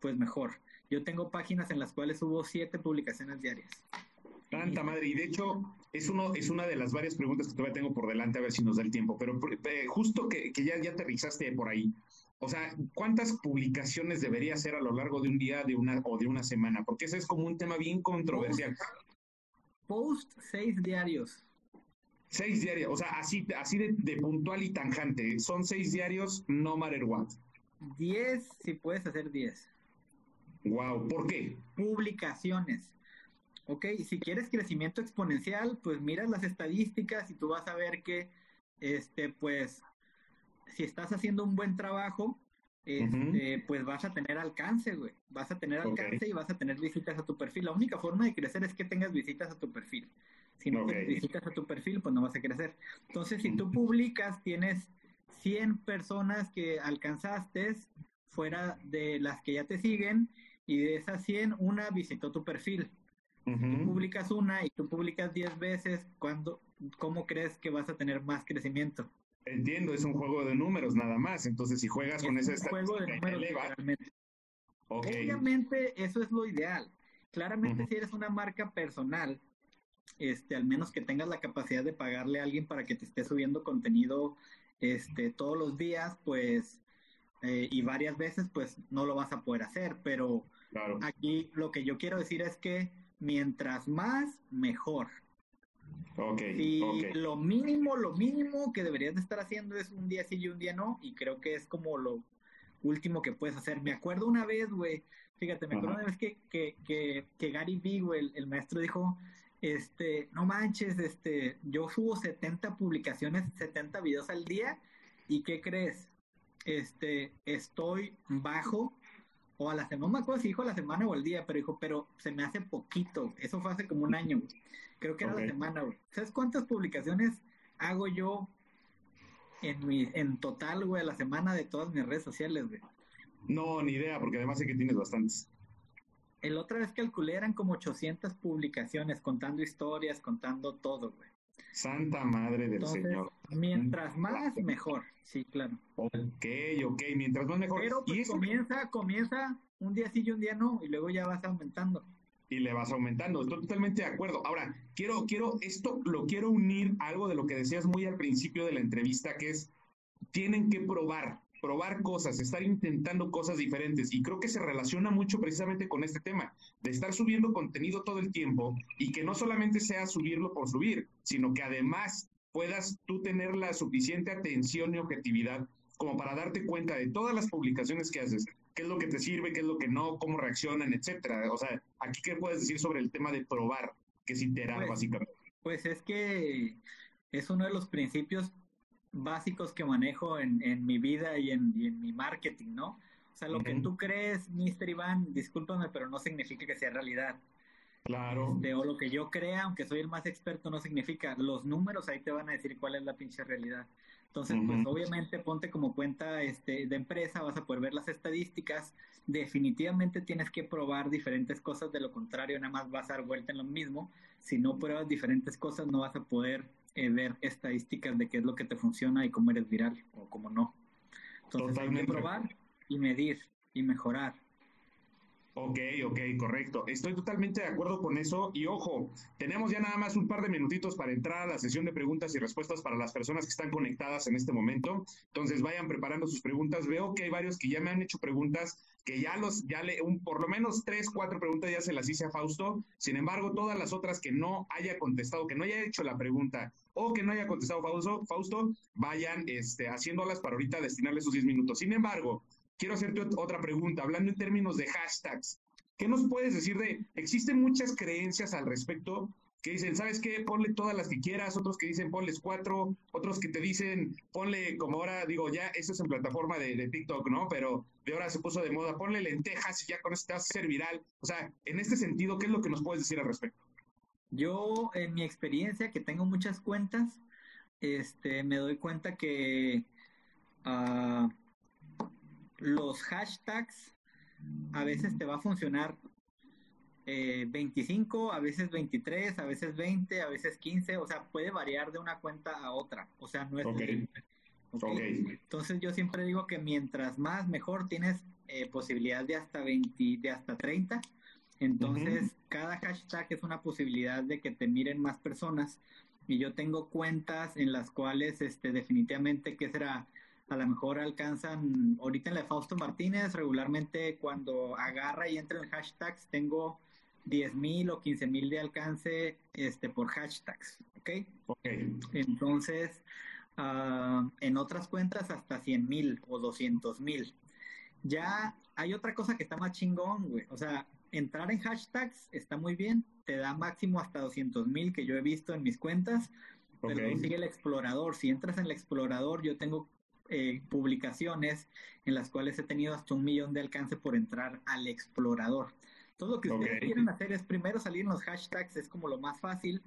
pues mejor. Yo tengo páginas en las cuales hubo siete publicaciones diarias. Tanta madre, y de hecho es uno es una de las varias preguntas que todavía tengo por delante a ver si nos da el tiempo, pero eh, justo que, ya, ya aterrizaste por ahí, o sea, ¿cuántas publicaciones debería hacer a lo largo de un día de una, o de una semana? Porque ese es como un tema bien controversial. Post, seis diarios. Seis diarios, o sea, así, así de, de, puntual y tangente. Son seis diarios, no matter what. Diez, si puedes hacer diez. Wow, ¿por qué? Publicaciones. Ok, si quieres crecimiento exponencial, pues miras las estadísticas y tú vas a ver que, este, pues, si estás haciendo un buen trabajo, este, pues vas a tener alcance, güey. Vas a tener alcance y vas a tener visitas a tu perfil. La única forma de crecer es que tengas visitas a tu perfil. Si no visitas a tu perfil, pues no vas a crecer. Entonces, si tú publicas, tienes 100 personas que alcanzaste fuera de las que ya te siguen y de esas 100, una visitó tu perfil. Tú publicas una y tú publicas 10 veces, ¿cuándo, ¿cómo crees que vas a tener más crecimiento? Entiendo, es un juego de números nada más. Entonces, si juegas con juego de números, Obviamente, eso es lo ideal. Claramente, si eres una marca personal, este, al menos que tengas la capacidad de pagarle a alguien para que te esté subiendo contenido este, todos los días, pues, eh, y varias veces, pues no lo vas a poder hacer. Pero Aquí lo que yo quiero decir es que mientras más, mejor. y lo mínimo, lo mínimo que deberías de estar haciendo es un día sí y un día no, y creo que es como lo último que puedes hacer. Me acuerdo una vez, güey, fíjate, me acuerdo una vez que, que, que, que Gary Vee, güey, el, maestro dijo, este, no manches, este, yo subo 70 publicaciones, 70 videos al día, ¿y qué crees? Este, estoy bajo o a la semana, no me acuerdo si dijo la semana o el día, pero dijo, pero se me hace poquito, eso fue hace como un año, creo que era la semana, güey. ¿Sabes cuántas publicaciones hago yo en mi, en total, güey, a la semana de todas mis redes sociales, güey? No, ni idea, porque además sé que tienes bastantes. El otra vez calculé eran como 800 publicaciones, contando historias, contando todo, güey. Santa Madre del Señor. Mientras más, mejor. Sí, claro. Ok, ok, mientras más mejor. Pero pues, comienza, comienza un día sí y un día no, y luego ya vas aumentando. Y le vas aumentando, estoy totalmente de acuerdo. Ahora, quiero, quiero, esto lo quiero unir a algo de lo que decías muy al principio de la entrevista, que es, tienen que probar, probar cosas, estar intentando cosas diferentes. Y creo que se relaciona mucho precisamente con este tema, de estar subiendo contenido todo el tiempo y que no solamente sea subirlo por subir, sino que además puedas tú tener la suficiente atención y objetividad como para darte cuenta de todas las publicaciones que haces, qué es lo que te sirve, qué es lo que no, cómo reaccionan, etcétera. O sea, aquí qué puedes decir sobre el tema de probar, que es iterar pues, básicamente. Pues es que es uno de los principios básicos que manejo en, en mi vida y en, y en, mi marketing, ¿no? O sea, lo que tú crees, Mr. Iván, discúlpame, pero no significa que sea realidad. Claro. Este, o lo que yo crea, aunque soy el más experto, no significa. Los números ahí te van a decir cuál es la pinche realidad. Entonces, pues obviamente ponte como cuenta este, de empresa, vas a poder ver las estadísticas. Definitivamente tienes que probar diferentes cosas, de lo contrario, nada más vas a dar vuelta en lo mismo. Si no pruebas diferentes cosas, no vas a poder eh, ver estadísticas de qué es lo que te funciona y cómo eres viral o cómo no. Entonces, hay que probar y medir y mejorar. Ok, ok, correcto. Estoy totalmente de acuerdo con eso. Y ojo, tenemos ya nada más un par de minutitos para entrar a la sesión de preguntas y respuestas para las personas que están conectadas en este momento. Entonces vayan preparando sus preguntas. Veo que hay varios que ya me han hecho preguntas, que ya los, ya le, un, por lo menos tres, cuatro preguntas ya se las hice a Fausto. Sin embargo, todas las otras que no haya contestado, que no haya hecho la pregunta o que no haya contestado Fausto, Fausto vayan este, haciéndolas para ahorita destinarle sus 10 minutos. Sin embargo, quiero hacerte otra pregunta, hablando en términos de hashtags. ¿Qué nos puedes decir de, existen muchas creencias al respecto que dicen, ¿sabes qué? Ponle todas las que quieras, otros que dicen ponles cuatro, otros que te dicen, ponle como ahora, digo, ya eso es en plataforma de, TikTok, ¿no? Pero de ahora se puso de moda, ponle lentejas y ya con eso te vas a hacer viral. O sea, en este sentido, ¿qué es lo que nos puedes decir al respecto? Yo, en mi experiencia, que tengo muchas cuentas, este, me doy cuenta que uh, los hashtags a veces te va a funcionar eh, 25, a veces 23, a veces 20, a veces 15, o sea, puede variar de una cuenta a otra, o sea, no es okay. Entonces yo siempre digo que mientras más mejor tienes eh, posibilidad de hasta 20, de hasta 30, entonces cada hashtag es una posibilidad de que te miren más personas y yo tengo cuentas en las cuales este definitivamente que será a lo mejor alcanzan, ahorita en la de Fausto Martínez, regularmente cuando agarra y entra en hashtags, tengo 10 mil o 15 mil de alcance este, por hashtags, ¿ok? Ok. Entonces, uh, en otras cuentas hasta 100 mil o 200 mil. Ya hay otra cosa que está más chingón, güey. O sea, entrar en hashtags está muy bien, te da máximo hasta 200 mil que yo he visto en mis cuentas, pero sigue el explorador. Si entras en el explorador, yo tengo eh, publicaciones en las cuales he tenido hasta un millón de alcance por entrar al explorador. Todo lo que ustedes quieren hacer es primero salir en los hashtags, es como lo más fácil,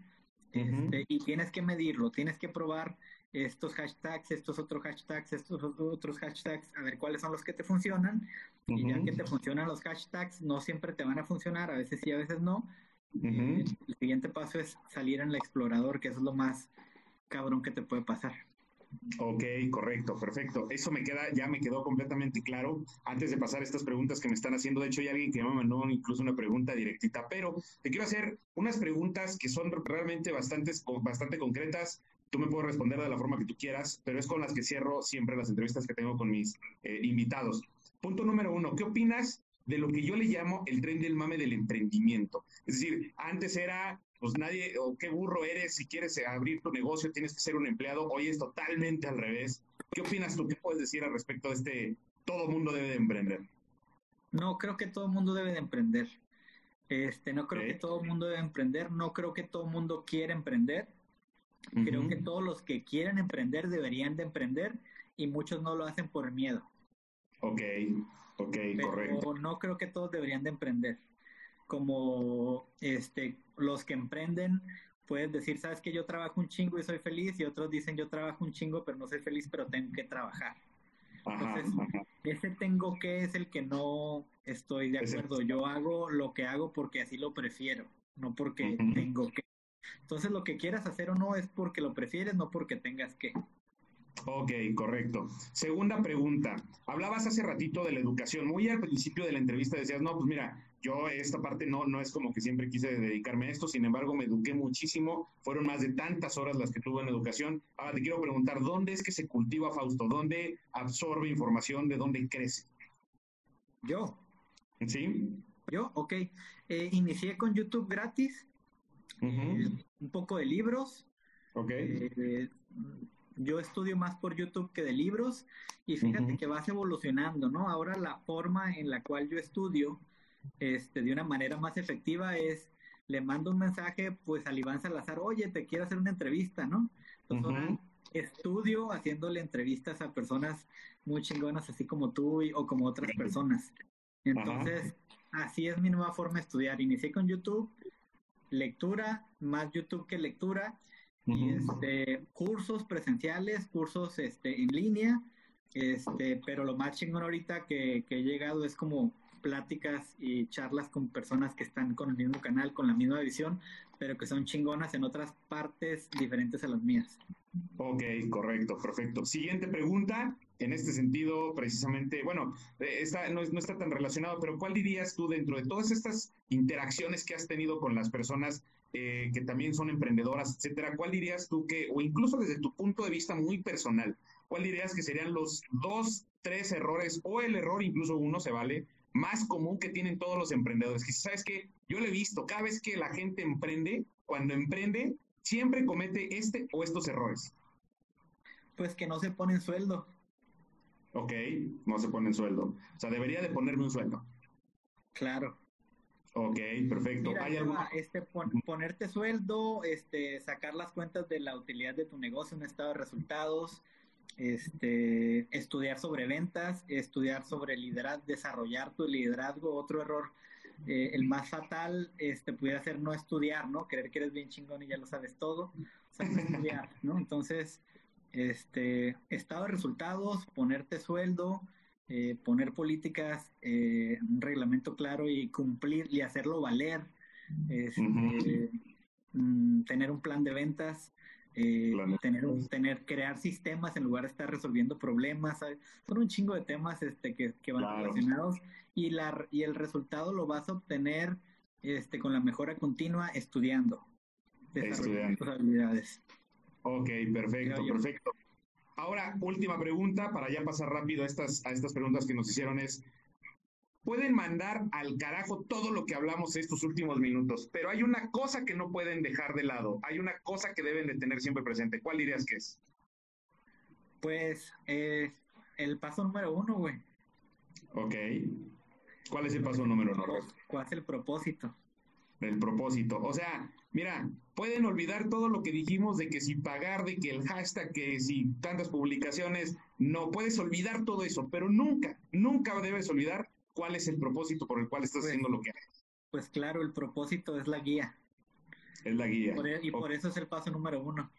este, y tienes que medirlo, tienes que probar estos hashtags, estos otros hashtags, estos otros hashtags, a ver cuáles son los que te funcionan, y ya que te funcionan los hashtags, no siempre te van a funcionar, a veces sí, a veces no. el siguiente paso es salir en el explorador, que eso es lo más cabrón que te puede pasar. Ok, correcto, perfecto. Eso me queda, ya me quedó completamente claro. Antes de pasar estas preguntas que me están haciendo, de hecho hay alguien que me mandó incluso una pregunta directita, pero te quiero hacer unas preguntas que son realmente bastante concretas. Tú me puedes responder de la forma que tú quieras, pero es con las que cierro siempre las entrevistas que tengo con mis eh, invitados. Punto número uno, ¿qué opinas de lo que yo le llamo el tren del mame del emprendimiento? Es decir, antes era pues nadie, o qué burro eres, si quieres abrir tu negocio tienes que ser un empleado, hoy es totalmente al revés. ¿Qué opinas tú? ¿Qué puedes decir al respecto de este, todo mundo debe de emprender? No, creo que todo mundo debe de emprender. Este, no creo que todo mundo debe emprender, no creo que todo mundo quiera emprender. Creo que todos los que quieren emprender deberían de emprender y muchos no lo hacen por miedo. Ok, ok, correcto. No creo que todos deberían de emprender como este, los que emprenden, puedes decir, sabes que yo trabajo un chingo y soy feliz, y otros dicen, yo trabajo un chingo, pero no soy feliz, pero tengo que trabajar. Entonces, ese tengo que es el que no estoy de acuerdo. Yo hago lo que hago porque así lo prefiero, no porque tengo que. Entonces, lo que quieras hacer o no es porque lo prefieres, no porque tengas que. Ok, correcto. Segunda pregunta. Hablabas hace ratito de la educación. Muy al principio de la entrevista decías, no, pues mira, yo esta parte no, no es como que siempre quise dedicarme a esto, sin embargo me eduqué muchísimo, fueron más de tantas horas las que tuve en educación. Ahora te quiero preguntar, ¿dónde es que se cultiva Fausto? ¿Dónde absorbe información? ¿De dónde crece? Yo. ¿Sí? Yo, ok. Eh, inicié con YouTube gratis, eh, un poco de libros. Ok. Eh, yo estudio más por YouTube que de libros y fíjate que vas evolucionando, ¿no? Ahora la forma en la cual yo estudio este, de una manera más efectiva es, le mando un mensaje pues al Iván Salazar, oye, te quiero hacer una entrevista, ¿no? Entonces estudio haciéndole entrevistas a personas muy chingonas, así como tú o como otras personas. Entonces, así es mi nueva forma de estudiar. Inicié con YouTube, lectura, más YouTube que lectura, y este, cursos presenciales, cursos este, en línea, este, pero lo más chingón ahorita que, que he llegado es como pláticas y charlas con personas que están con el mismo canal, con la misma visión, pero que son chingonas en otras partes diferentes a las mías. Ok, correcto, perfecto. Siguiente pregunta, en este sentido, precisamente, bueno, eh, esta no, no, está tan relacionado, pero ¿cuál dirías tú dentro de todas estas interacciones que has tenido con las personas eh, que también son emprendedoras, etcétera? ¿Cuál dirías tú que, o incluso desde tu punto de vista muy personal, cuál dirías que serían los dos, tres errores, o el error, incluso uno se vale, más común que tienen todos los emprendedores? Que sabes que yo lo he visto, cada vez que la gente emprende, cuando emprende, siempre comete este o estos errores. Pues que no se ponen sueldo. Ok, no se ponen sueldo. O sea, debería de ponerme un sueldo. Claro. Ok, perfecto. ¿Hay este, ponerte sueldo, este, sacar las cuentas de la utilidad de tu negocio, un estado de resultados, este, estudiar sobre ventas, estudiar sobre liderazgo, desarrollar tu liderazgo. Otro error, eh, el más fatal, este, pudiera ser no estudiar, ¿no? Creer que eres bien chingón y ya lo sabes todo. O sea, no estudiar, ¿no? Entonces, este, estado de resultados, ponerte sueldo, eh, poner políticas, eh, un reglamento claro y cumplir y hacerlo valer, este, mm, tener un plan de ventas, eh, tener, tener, crear sistemas en lugar de estar resolviendo problemas, son un chingo de temas este, que, que van relacionados y, la, y el resultado lo vas a obtener este, con la mejora continua estudiando, desarrollando tus habilidades. Ok, perfecto, perfecto. Ahora, última pregunta, para ya pasar rápido a estas, a estas preguntas que nos hicieron es, pueden mandar al carajo todo lo que hablamos estos últimos minutos, pero hay una cosa que no pueden dejar de lado, hay una cosa que deben de tener siempre presente. ¿Cuál dirías que es? Pues eh, el paso número uno, güey. Ok. ¿Cuál es el paso número uno? ¿Cuál es el propósito? El propósito. O sea, mira, pueden olvidar todo lo que dijimos de que si pagar, de que el hashtag, que si tantas publicaciones, no, puedes olvidar todo eso, pero nunca, nunca debes olvidar cuál es el propósito por el cual estás pues haciendo lo que haces. Pues claro, el propósito es la guía. Es la guía. E, y por eso es el paso número uno.